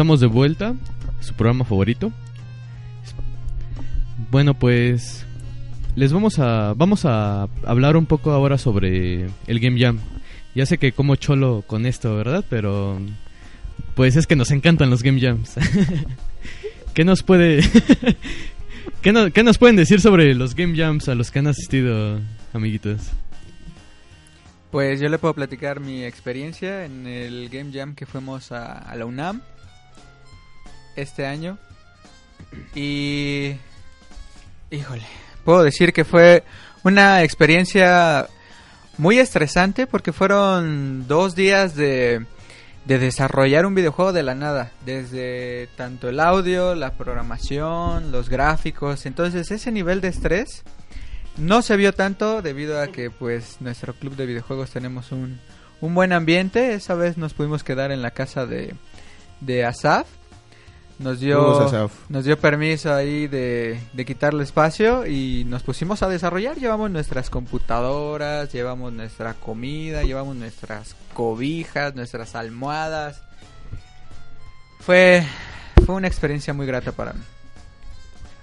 Estamos de vuelta. su programa favorito. Bueno, pues les vamos a vamos a hablar un poco ahora sobre el Game Jam. Ya sé que como cholo con esto, ¿verdad? Pero pues es que nos encantan los Game Jams. *laughs* ¿Qué nos puede *laughs* ¿Qué, qué nos pueden decir sobre los Game Jams a los que han asistido, amiguitos? Pues yo le puedo platicar mi experiencia en el Game Jam que fuimos a la UNAM este año. Y... Híjole, puedo decir que fue una experiencia muy estresante porque fueron dos días de, de desarrollar un videojuego de la nada. Desde tanto el audio, la programación, los gráficos. Entonces ese nivel de estrés no se vio tanto debido a que pues nuestro club de videojuegos tenemos un, un buen ambiente. Esa vez nos pudimos quedar en la casa de, de Asaf. Nos dio, nos dio permiso ahí de, de quitarle espacio y nos pusimos a desarrollar. Llevamos nuestras computadoras, llevamos nuestra comida, llevamos nuestras cobijas, nuestras almohadas. Fue, fue una experiencia muy grata para mí.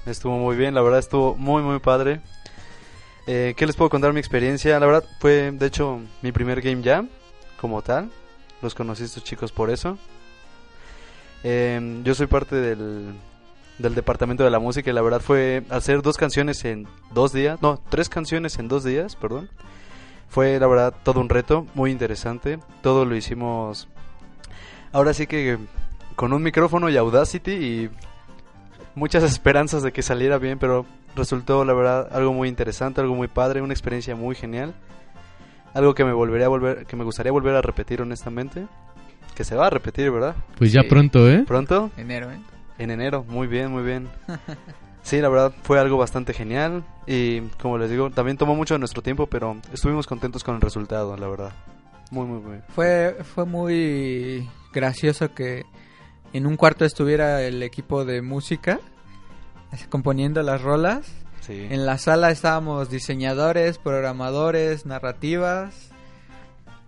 Estuvo muy bien, la verdad estuvo muy muy padre. Eh, ¿Qué les puedo contar mi experiencia? La verdad fue de hecho mi primer Game Jam como tal. Los conocí estos chicos por eso. Eh, yo soy parte del, del departamento de la música y la verdad fue hacer dos canciones en dos días. No, tres canciones en dos días, perdón. Fue la verdad todo un reto, muy interesante. Todo lo hicimos ahora sí que con un micrófono y Audacity y muchas *laughs* esperanzas de que saliera bien, pero resultó la verdad algo muy interesante, algo muy padre, una experiencia muy genial. Algo que me volvería a volver, que me gustaría volver a repetir honestamente, que se va a repetir, ¿verdad? Pues ya Sí. pronto, ¿eh? Pronto, Enero, ¿eh? en enero, muy bien, muy bien. *laughs* Sí, la verdad fue algo bastante genial y como les digo, también tomó mucho de nuestro tiempo, pero estuvimos contentos con el resultado, la verdad. Muy, muy, muy. Fue, fue muy gracioso que en un cuarto estuviera el equipo de música componiendo las rolas. Sí. En la sala estábamos diseñadores, programadores, narrativas.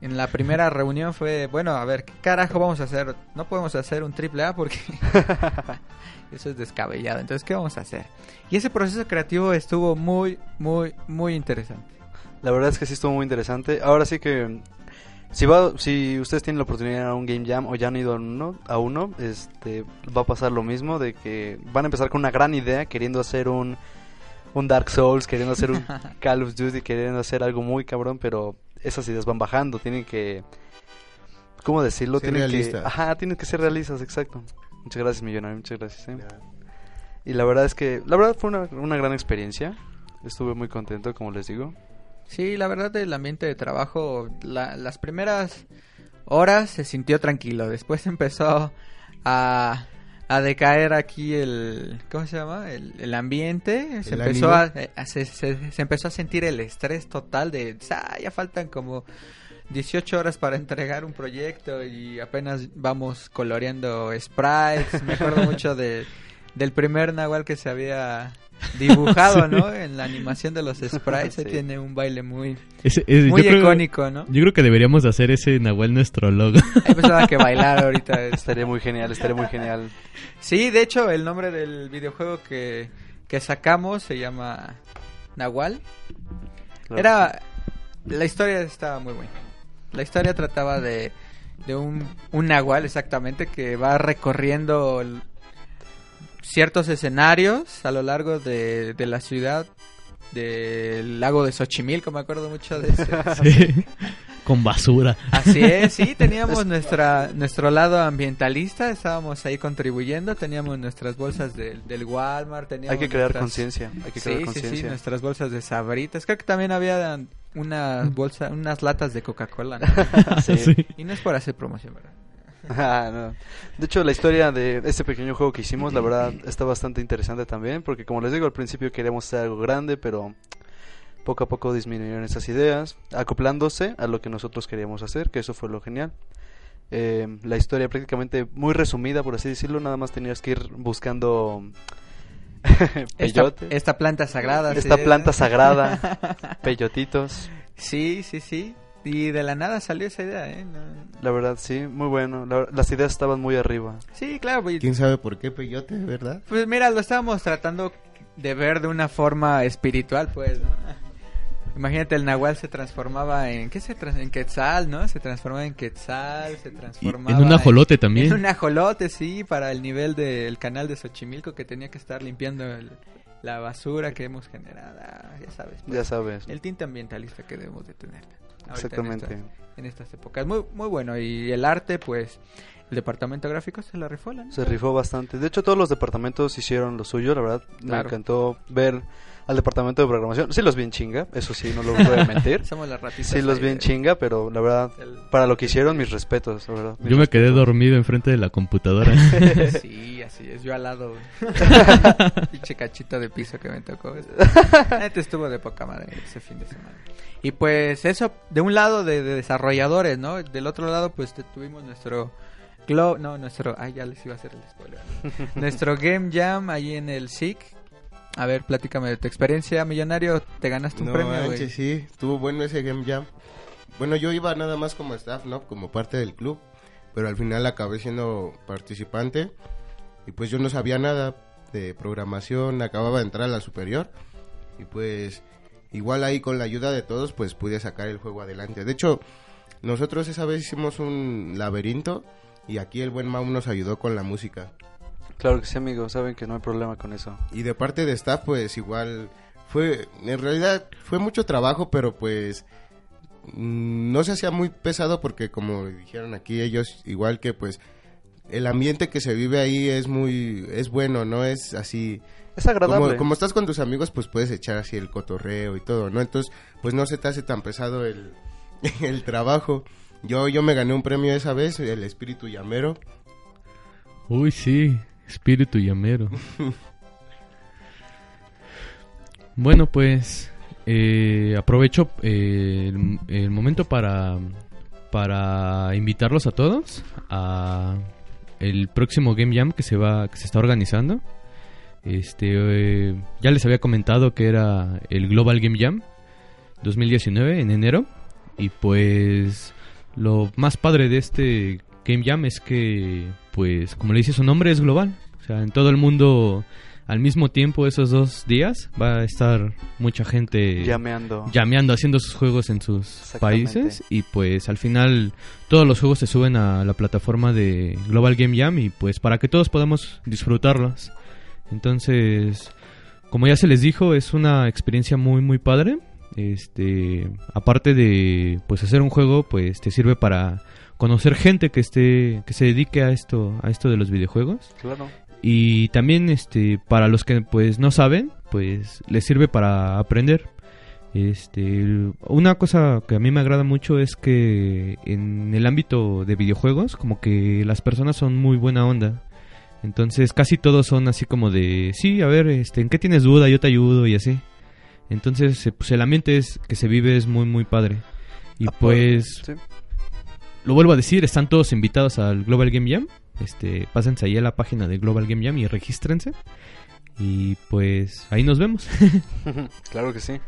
En la primera reunión fue, bueno, a ver, ¿qué carajo vamos a hacer? No podemos hacer un triple A porque *laughs* eso es descabellado. Entonces, ¿qué vamos a hacer? Y ese proceso creativo estuvo muy, muy, muy interesante. La verdad es que sí estuvo muy interesante. Ahora sí que si va, si ustedes tienen la oportunidad de ir a un game jam o ya han ido a uno, a uno, este, va a pasar lo mismo de que van a empezar con una gran idea queriendo hacer un un Dark Souls, queriendo hacer un *laughs* Call of Duty, queriendo hacer algo muy cabrón, pero esas ideas van bajando, tienen que ¿cómo decirlo? Ser tienen realistas. que ajá, tienen que ser realistas, exacto. Muchas gracias, millonario, muchas gracias. ¿eh? Y la verdad es que la verdad fue una, una gran experiencia. Estuve muy contento, como les digo. Sí, la verdad el ambiente de trabajo, la- las primeras horas se sintió tranquilo, después *laughs* empezó a, a decaer aquí el, ¿cómo se llama? El, el ambiente, se ¿El empezó a, eh, a- se, se- se empezó a sentir el estrés total de, "Ah, ya faltan como 18 horas para *laughs* entregar un proyecto y apenas vamos coloreando sprites, me acuerdo *laughs* mucho de, del primer Nahual que se había dibujado, *laughs* ¿no? En la animación de los sprites, ahí Sí. tiene un baile muy, Ese- ese- muy yo creo- icónico, ¿no? Yo creo que deberíamos hacer ese Nahual nuestro logo. *laughs* Ahí pensaba que bailar ahorita *laughs* es... Estaría muy genial, estaría muy genial. Sí, de hecho, el nombre del videojuego que, que sacamos se llama Nahual. Claro. Era... La historia estaba muy buena. La historia trataba de, de un, un Nahual, exactamente, que va recorriendo el- ciertos escenarios a lo largo de, de la ciudad del lago de Xochimilco, me acuerdo mucho de ese. *laughs* Sí. Con basura. Así es, sí, *laughs* teníamos nuestra, nuestro lado ambientalista, estábamos ahí contribuyendo, teníamos nuestras bolsas del, del Walmart, teníamos Hay que crear nuestras- conciencia, hay que Sí, crear sí, sí, conciencia. nuestras bolsas de sabritas, creo que también había unas bolsas, unas latas de Coca-Cola, ¿no? Sí. *laughs* Sí. Y no es por hacer promoción, ¿verdad? Ah, no. De hecho, la historia de este pequeño juego que hicimos, la verdad, está bastante interesante también, porque como les digo, al principio queríamos hacer algo grande, pero poco a poco disminuyeron esas ideas, acoplándose a lo que nosotros queríamos hacer, que eso fue lo genial. Eh, la historia prácticamente muy resumida, por así decirlo, nada más tenías que ir buscando *laughs* Esta, esta planta sagrada. esta sí. planta sagrada, *laughs* peyotitos. Sí, sí, sí. Y de la nada salió esa idea, ¿eh? No- La verdad, sí, muy bueno. La- las ideas estaban muy arriba. Sí, claro. pues, ¿Quién sabe por qué peyote, verdad? Pues mira, lo estábamos tratando de ver de una forma espiritual, pues, ¿no? Imagínate, el Nahual se transformaba en... ¿Qué se trans- En Quetzal, ¿no? Se transformaba en Quetzal, se Y transformaba... en un ajolote también. En un ajolote, sí, para el nivel del canal de Xochimilco que tenía que estar limpiando el- la basura que hemos generado. Ya sabes. pues, Ya sabes. El tinte ambientalista que debemos de tener. Exactamente. En estas, en estas épocas. Muy, muy bueno. Y el arte, pues, el departamento gráfico se la rifó, neta. Se rifó bastante. De hecho, todos los departamentos hicieron lo suyo, la verdad. Me encantó ver al departamento de programación. Sí los vi en chinga, eso sí, no lo voy a mentir. *laughs* Somos las ratitas. Sí los vi en chinga, pero la verdad, para lo que hicieron, mis respetos, la verdad. mis Yo me quedé dormido enfrente de la computadora. *laughs* Sí, así es, yo al lado. *laughs* Pinche cachito de piso que me tocó. Neta estuvo de poca madre ese fin de semana. Y pues eso, de un lado de, de desarrolladores, ¿no? Del otro lado, pues te- tuvimos nuestro Glo no, nuestro, ay, ya les iba a hacer el spoiler. nuestro Game Jam ahí en el SIC. A ver, platícame de tu experiencia, millonario. ¿Te ganaste un No premio, güey? sí, estuvo bueno ese Game Jam. Bueno, yo iba nada más como staff, ¿no? Como parte del club, pero al final acabé siendo participante y pues yo no sabía nada de programación, acababa de entrar a la superior y pues igual ahí con la ayuda de todos pues pude sacar el juego adelante. De hecho, nosotros esa vez hicimos un laberinto y aquí el buen Mau nos ayudó con la música. Claro que sí, amigo, saben que no hay problema con eso. Y de parte de staff, pues igual fue, en realidad fue mucho trabajo, pero pues mm, no se hacía muy pesado porque como dijeron aquí ellos, igual que pues el ambiente que se vive ahí es muy, es bueno, no es así. Es agradable. Como, como estás con tus amigos, pues puedes echar así el cotorreo y todo, ¿no? Entonces, pues no se te hace tan pesado el, *laughs* el trabajo. Yo, yo me gané un premio esa vez, el espíritu llamero. Uy, sí, espíritu llamero. bueno, pues eh, aprovecho eh, el, momento para, para invitarlos a todos a el próximo Game Jam que se va que se está organizando. Este eh, ya les había comentado que era el Global Game Jam 2019 en enero y pues lo más padre de este Game Jam es que, pues, como le dice su nombre, es global. O sea, en todo el mundo, al mismo tiempo, esos dos días, va a estar mucha gente Llameando. llameando, haciendo sus juegos en sus países. Y pues, al final, todos los juegos se suben a la plataforma de Global Game Jam y pues, para que todos podamos disfrutarlos. Entonces, como ya se les dijo, es una experiencia muy, muy padre. Este, aparte de pues hacer un juego, pues te sirve para conocer gente que esté que se dedique a esto a esto de los videojuegos Claro. y también este para los que pues no saben, pues les sirve para aprender. Este, una cosa que a mí me agrada mucho es que en el ámbito de videojuegos como que las personas son muy buena onda. Entonces casi todos son así como de, sí, a ver, este, ¿en qué tienes duda? Yo te ayudo y así. Entonces, pues el ambiente es, que se vive es muy, muy padre. Y Ah, pues, Sí. Lo vuelvo a decir, están todos invitados al Global Game Jam. Este, pásense ahí a la página de Global Game Jam y regístrense. Y pues, ahí nos vemos. *laughs* claro que sí.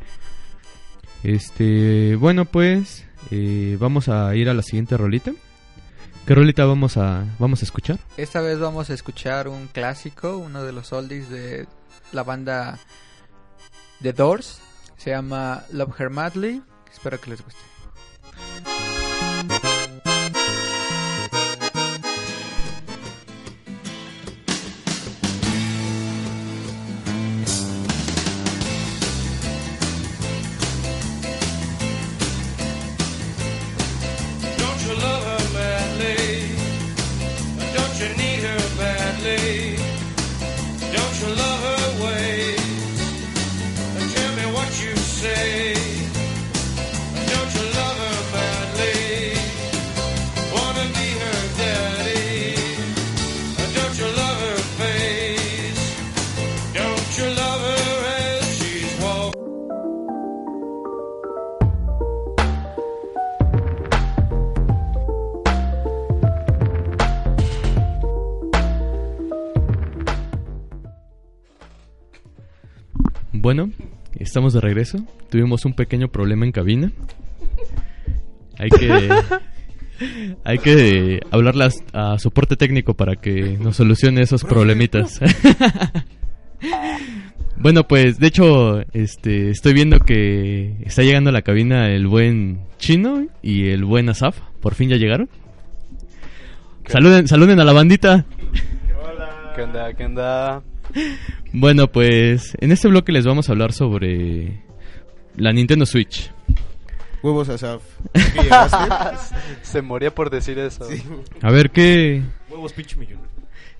Este, bueno, pues, eh, vamos a ir a la siguiente rolita. ¿Qué rolita vamos a, vamos a escuchar? Esta vez vamos a escuchar un clásico, uno de los oldies de la banda The Doors. Se llama Love Her Madly. Espero que les guste. Bueno, estamos de regreso. Tuvimos un pequeño problema en cabina. Hay que *laughs* hay que hablarle a, a soporte técnico para que nos solucione esos problemitas. *laughs* bueno, pues de hecho, este estoy viendo que está llegando a la cabina el buen Chino y el buen Asaf. Por fin ya llegaron. Saluden, saluden a la bandita. ¿Qué onda? ¿Qué onda? Bueno, pues en este bloque les vamos a hablar sobre la Nintendo Switch. Huevos Asaf. *laughs* Se moría por decir eso. Sí. A ver, ¿qué, Huevos pinche millón.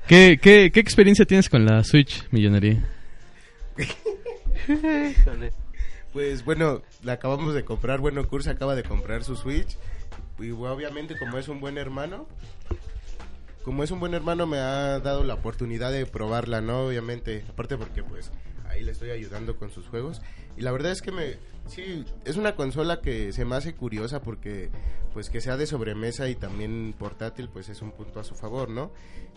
qué, qué, qué experiencia tienes con la Switch, millonaria? Pues bueno, la acabamos de comprar. Bueno, Kurs acaba de comprar su Switch. Y obviamente, como es un buen hermano, como es un buen hermano, me ha dado la oportunidad de probarla, ¿no? Obviamente, aparte porque pues ahí le estoy ayudando con sus juegos. Y la verdad es que me, sí, es una consola que se me hace curiosa porque pues que sea de sobremesa y también portátil, pues es un punto a su favor, ¿no?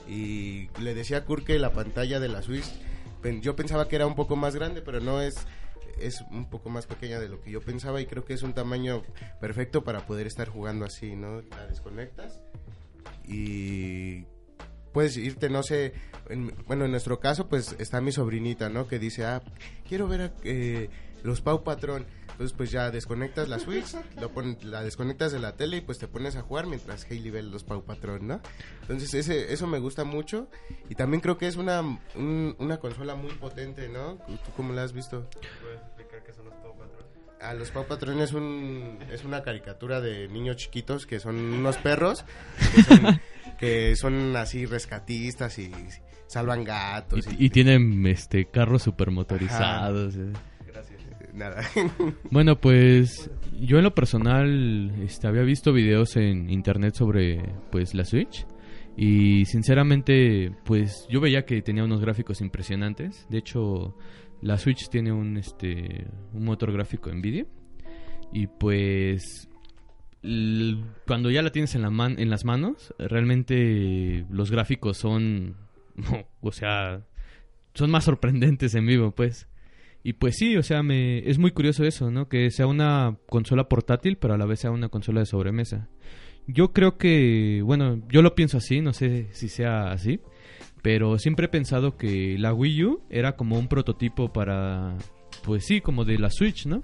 Y le decía a que la pantalla de la Switch, yo pensaba que era un poco más grande, pero no es es un poco más pequeña de lo que yo pensaba y creo que es un tamaño perfecto para poder estar jugando así, ¿no? La desconectas y puedes irte, no sé, en- bueno, en nuestro caso, pues está mi sobrinita, ¿no? Que dice, ah, quiero ver a, eh, los Pau Patrón. Entonces, pues ya desconectas la Switch, lo pon- la desconectas de la tele y pues te pones a jugar mientras Hailey ve los Pau Patrón, ¿no? Entonces, ese, eso me gusta mucho y también creo que es una, un- una consola muy potente, ¿no? ¿Tú cómo la has visto? A los Pau Patrón es, un, es una caricatura de niños chiquitos que son unos perros que son, *laughs* que son así rescatistas y salvan gatos. Y, y tienen este carros supermotorizados. eh. Nada. *laughs* Bueno, pues yo en lo personal este, había visto videos en internet sobre pues la Switch y sinceramente pues yo veía que tenía unos gráficos impresionantes. De hecho, la Switch tiene un este un motor gráfico Nvidia y pues cuando ya la tienes en la en las manos, realmente los gráficos son *laughs* o sea, son más sorprendentes en vivo, pues. Y pues sí, o sea, me es muy curioso eso, ¿no? Que sea una consola portátil, pero a la vez sea una consola de sobremesa. Yo creo que, bueno, yo lo pienso así, no sé si sea así, pero siempre he pensado que la Wii U era como un prototipo para, pues sí, como de la Switch, ¿no?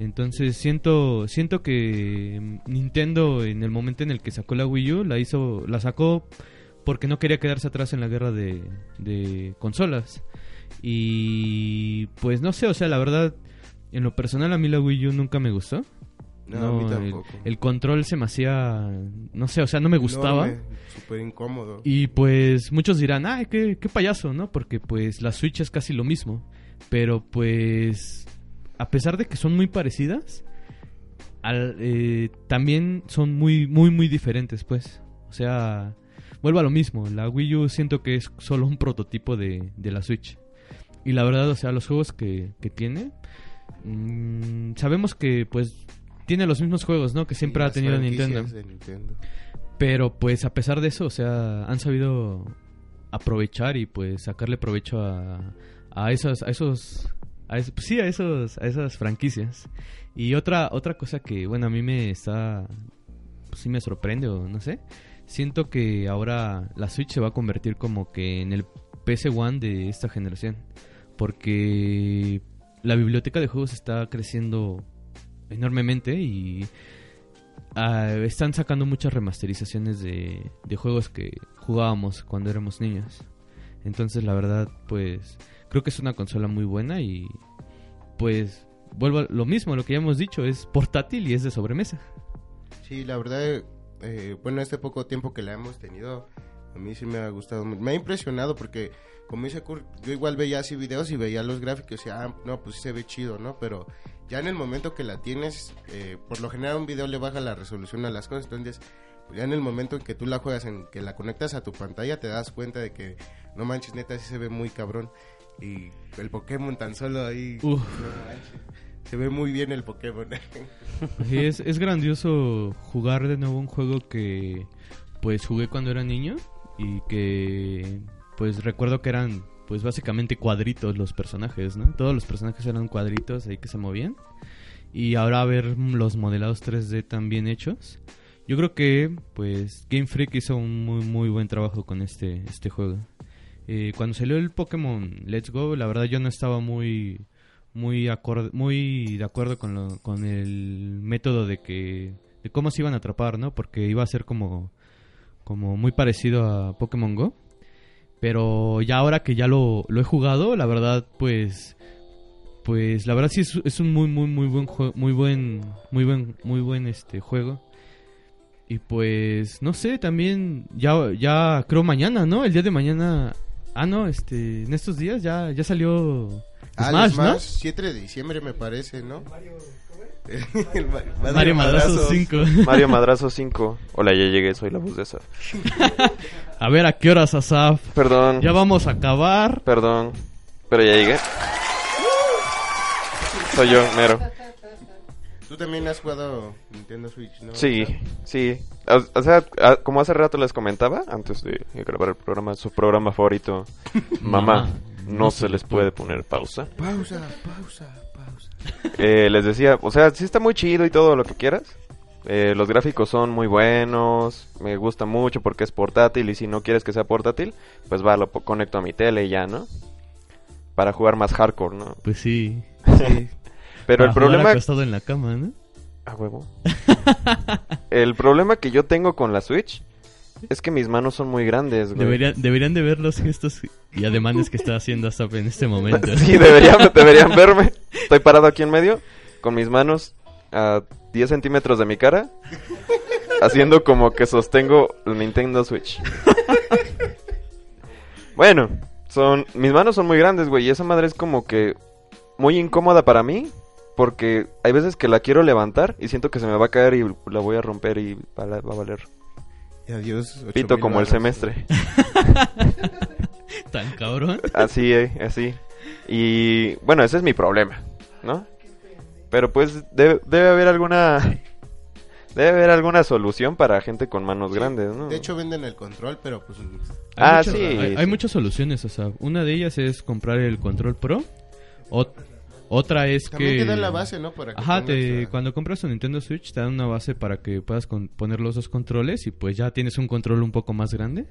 Entonces siento siento que Nintendo en el momento en el que sacó la Wii U la hizo la sacó porque no quería quedarse atrás en la guerra de, de consolas. Y pues no sé o sea la verdad en lo personal a mí la Wii U nunca me gustó No, a mí el, tampoco. el control se me hacía no sé o sea no me gustaba Súper incómodo. y pues muchos dirán, ay, qué, qué payaso, ¿no? Porque pues la Switch es casi lo mismo. Pero pues, a pesar de que son muy parecidas, al- eh, también son muy, muy, muy diferentes, pues. O sea, vuelvo a lo mismo. La Wii U siento que es solo un prototipo de, de la Switch. Y la verdad, o sea, los juegos que, que tiene, mm, sabemos que pues tiene los mismos juegos, ¿no? Que siempre ha tenido Nintendo. de Nintendo. Pero pues a pesar de eso, o sea, han sabido aprovechar y pues sacarle provecho a, a esos, a esos, a es- pues, sí, a esos, a esas franquicias. Y otra, otra cosa que, bueno, a mí me está, pues, sí me sorprende o no sé, siento que ahora la Switch se va a convertir como que en el PS1 de esta generación. Porque la biblioteca de juegos está creciendo enormemente y ah, están sacando muchas remasterizaciones de, de juegos que jugábamos cuando éramos niños. Entonces, la verdad, pues creo que es una consola muy buena y pues vuelvo a lo mismo, lo que ya hemos dicho, es portátil y es de sobremesa. Sí, la verdad, eh, bueno, este poco tiempo que la hemos tenido, a mí sí me ha gustado. Me ha impresionado porque, como dice Kurt, yo igual veía así videos y veía los gráficos y, ah, no, pues sí se ve chido, ¿no? Pero ya en el momento que la tienes, eh, por lo general un video le baja la resolución a las cosas, entonces pues ya en el momento en que tú la juegas, en que la conectas a tu pantalla, te das cuenta de que, no manches, neta, sí se ve muy cabrón. Y el Pokémon tan solo ahí, Uf. no manches, se ve muy bien el Pokémon. *laughs* Sí, es, es grandioso jugar de nuevo un juego que pues jugué cuando era niño y que pues recuerdo que eran pues básicamente cuadritos los personajes, ¿no? Todos los personajes eran cuadritos ahí que se movían y ahora ver los modelados 3D tan bien hechos. Yo creo que pues Game Freak hizo un muy muy buen trabajo con este este juego. Eh, cuando salió el Pokémon Let's Go, la verdad yo no estaba muy muy muy de acuerdo con lo- con el método de que de cómo se iban a atrapar, ¿no? Porque iba a ser como como muy parecido a Pokémon Go. Pero ya ahora que ya lo, lo he jugado, la verdad, pues. Pues la verdad sí es, es un muy, muy, muy buen juego. Muy buen. Muy buen. Muy buen este juego. Y pues. No sé, también. Ya, ya creo mañana, ¿no? El día de mañana. Ah, no, este. En estos días ya, ya salió. Ah, Smash, ¿no? Smash, 7 de diciembre me parece, ¿no? Ma- *laughs* Mario Madrazo Madrazos. 5. Mario Madrazo 5. Hola, ya llegué, soy la voz de esa. *laughs* A ver, ¿a qué horas, Asaf? Perdón, Ya vamos a acabar. perdón, pero ya llegué. Soy yo, mero. Tú también has jugado Nintendo Switch, ¿no? Sí, sí. O, o sea, a- como hace rato les comentaba, antes de grabar el programa, su programa favorito, *laughs* Mamá, Mamá, no se les puede poner pausa. Pausa, pausa, pausa. Eh, les decía, o sea, sí está muy chido y todo lo que quieras. Eh, los gráficos son muy buenos, me gusta mucho porque es portátil y si no quieres que sea portátil, pues va, lo conecto a mi tele y ya, ¿no? Para jugar más hardcore, ¿no? Pues sí. *laughs* Pero Para el problema... acostado en la cama, ¿no? A huevo. el problema que yo tengo con la Switch es que mis manos son muy grandes, güey. Deberían, deberían de ver los gestos y ademanes que está haciendo Asaf en este momento. *laughs* Sí, deberían, deberían verme. Estoy parado aquí en medio, con mis manos a 10 centímetros de mi cara, haciendo como que sostengo el Nintendo Switch. Bueno, son mis manos son muy grandes, güey, y esa madre es como que muy incómoda para mí, porque hay veces que la quiero levantar y siento que se me va a caer y la voy a romper y va a valer. Adiós. Pito como el semestre. *laughs* Tan cabrón. Así, eh, así. Y bueno, ese es mi problema, ¿no? Pero pues debe, debe haber alguna... Debe haber alguna solución para gente con manos grandes, ¿no? De hecho venden el control, pero pues... Ah, Hay muchas- sí, Hay, hay sí. muchas soluciones, o sea, una de ellas es comprar el control pro. Ot- otra es También que... te dan la base, ¿no? Para que Ajá, te, la- cuando compras tu Nintendo Switch te dan una base para que puedas con- poner los dos controles y pues ya tienes un control un poco más grande.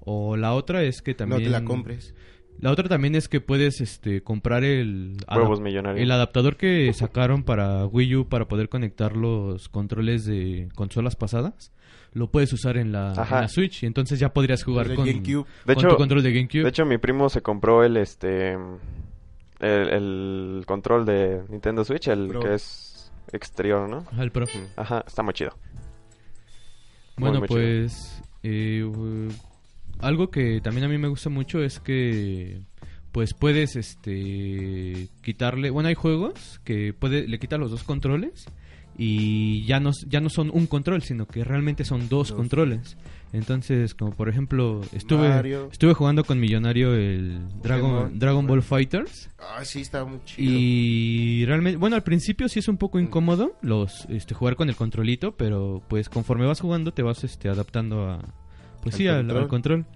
O la otra es que No también... te la compres. La otra también es que puedes este comprar el Huevos adap- millonarios. el adaptador que sacaron para Wii U para poder conectar los controles de consolas pasadas. Lo puedes usar en la, en Ajá. la Switch y entonces ya podrías jugar con, GameCube. De con hecho- tu control de GameCube. De hecho, mi primo se compró el este el, el control de Nintendo Switch, el Pro. que es exterior, ¿no? Ajá, el Pro. Ajá, está muy chido. Muy, Bueno, muy chido. pues eh, algo que también a mí me gusta mucho es que pues puedes este quitarle, bueno, hay juegos que puede le quitas los dos controles y ya no ya no son un control, sino que realmente son dos Dos. controles. Entonces, como por ejemplo, estuve Mario. estuve jugando con Millonario el Dragon Pokémon. Dragon Ball Fighters Ah, sí, está muy chido. y realmente, bueno, al principio sí es un poco incómodo los este jugar con el controlito, pero pues conforme vas jugando te vas este adaptando a pues Al sí al, control. al control.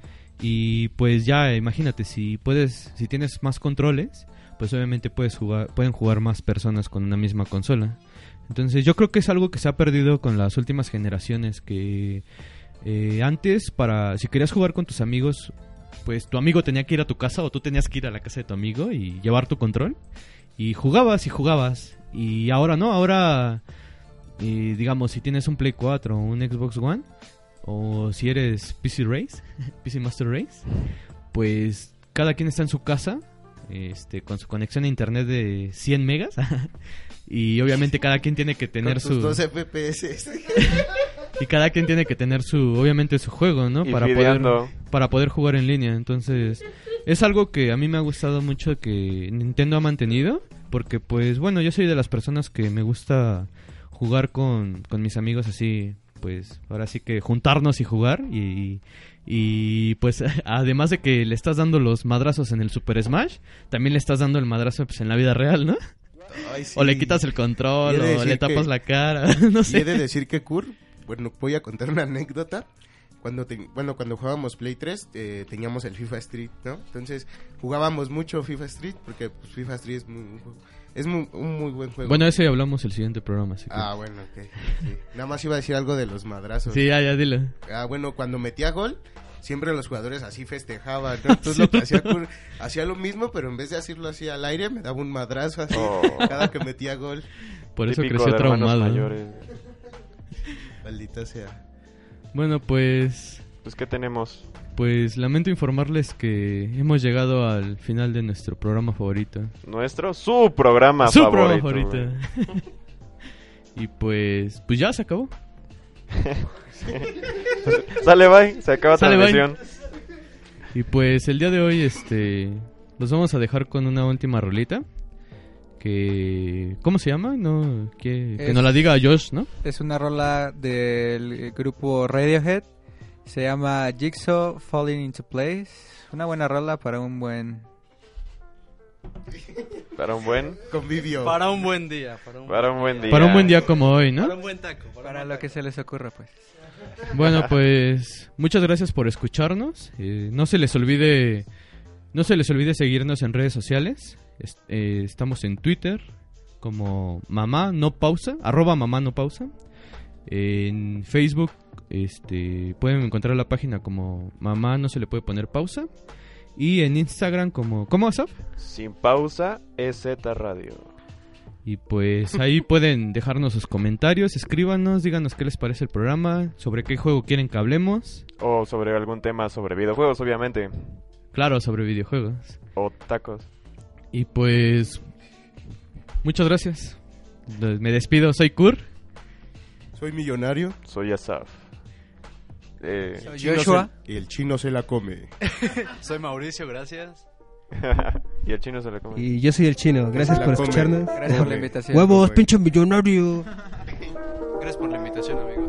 Y pues ya imagínate si puedes si tienes más controles, pues obviamente puedes jugar pueden jugar más personas con una misma consola. Entonces yo creo que es algo que se ha perdido con las últimas generaciones que eh, antes para si querías jugar con tus amigos pues tu amigo tenía que ir a tu casa o tú tenías que ir a la casa de tu amigo y llevar tu control. Y jugabas y jugabas y ahora no ahora eh, digamos si tienes un Play 4 o un Xbox One o si eres PC Race *laughs* PC Master Race pues cada quien está en su casa este con su conexión a internet de 100 megas *laughs* y obviamente cada quien tiene que tener Con tus su dos FPS. *laughs* y cada quien tiene que tener su obviamente su juego no Y para poder para poder jugar en línea. Entonces es algo que a mí me ha gustado mucho que Nintendo ha mantenido porque pues bueno yo soy de las personas que me gusta jugar con, con mis amigos así pues ahora sí que juntarnos y jugar y, y pues *laughs* además de que le estás dando los madrazos en el Super Smash también le estás dando el madrazo pues en la vida real no Ay, sí. o le quitas el control de o le tapas que- la cara *laughs* no Y he sé de decir que Kur, bueno, voy a contar una anécdota. Cuando te- bueno, cuando jugábamos Play 3, eh, teníamos el FIFA Street, ¿no? Entonces, jugábamos mucho FIFA Street porque pues, FIFA Street es muy, Es un muy buen juego. Bueno, ese hablamos el siguiente programa, así que... Ah, bueno, ok. sí. Nada más iba a decir algo de los madrazos. Sí, ya, ya, dile. Ah, bueno, cuando metía gol, siempre los jugadores así festejaban, ¿no? Entonces lo que hacía, hacía lo mismo, pero en vez de hacerlo así al aire, me daba un madrazo así Oh. *laughs* cada que metía gol. Por eso Típico creció traumado. mayores. Maldita sea. Bueno, pues... Pues, ¿qué tenemos? Pues lamento informarles que hemos llegado al final de nuestro programa favorito. Nuestro, su programa Su favorito. programa favorito. *laughs* y pues, pues ya se acabó. *laughs* Sale, bye. Se acaba Sale, bye. transmisión. Y pues el día de hoy, este, los vamos a dejar con una última rolita. Que, ¿cómo se llama? No, que, que Es- nos la diga Josh, ¿no? Es una rola del grupo Radiohead. Se llama Jigsaw Falling into Place. Una buena rola para un buen... Para un buen, Convivio. Para un buen día. Para un, para un buen día. Para un buen día como hoy, Para ¿no? un buen taco. Para, Para lo taco. que se les ocurra, pues. Bueno, pues muchas gracias por escucharnos. Eh, no se les olvide, no se les olvide seguirnos en redes sociales. Es- eh, estamos en Twitter como mamá no pausa, arroba mamá no pausa. En Facebook, este, pueden encontrar la página como mamá no se le puede poner pausa. Y en Instagram como, ¿cómo WhatsApp? Sin pausa, EZ Radio. Y pues ahí *laughs* pueden dejarnos sus comentarios, escríbanos, díganos qué les parece el programa, sobre qué juego quieren que hablemos. O sobre algún tema sobre videojuegos, obviamente. Claro, sobre videojuegos. O tacos. Y pues muchas gracias. Me despido, soy Kur. Soy millonario. Soy Asaf. Eh, Joshua. se- y el chino se la come. *laughs* Soy Mauricio, gracias. *laughs* y el chino se le come. Y yo soy el chino. Gracias La por come. escucharnos. Gracias por la invitación. Huevos, pinche millonario. *laughs* Gracias por la invitación, amigos.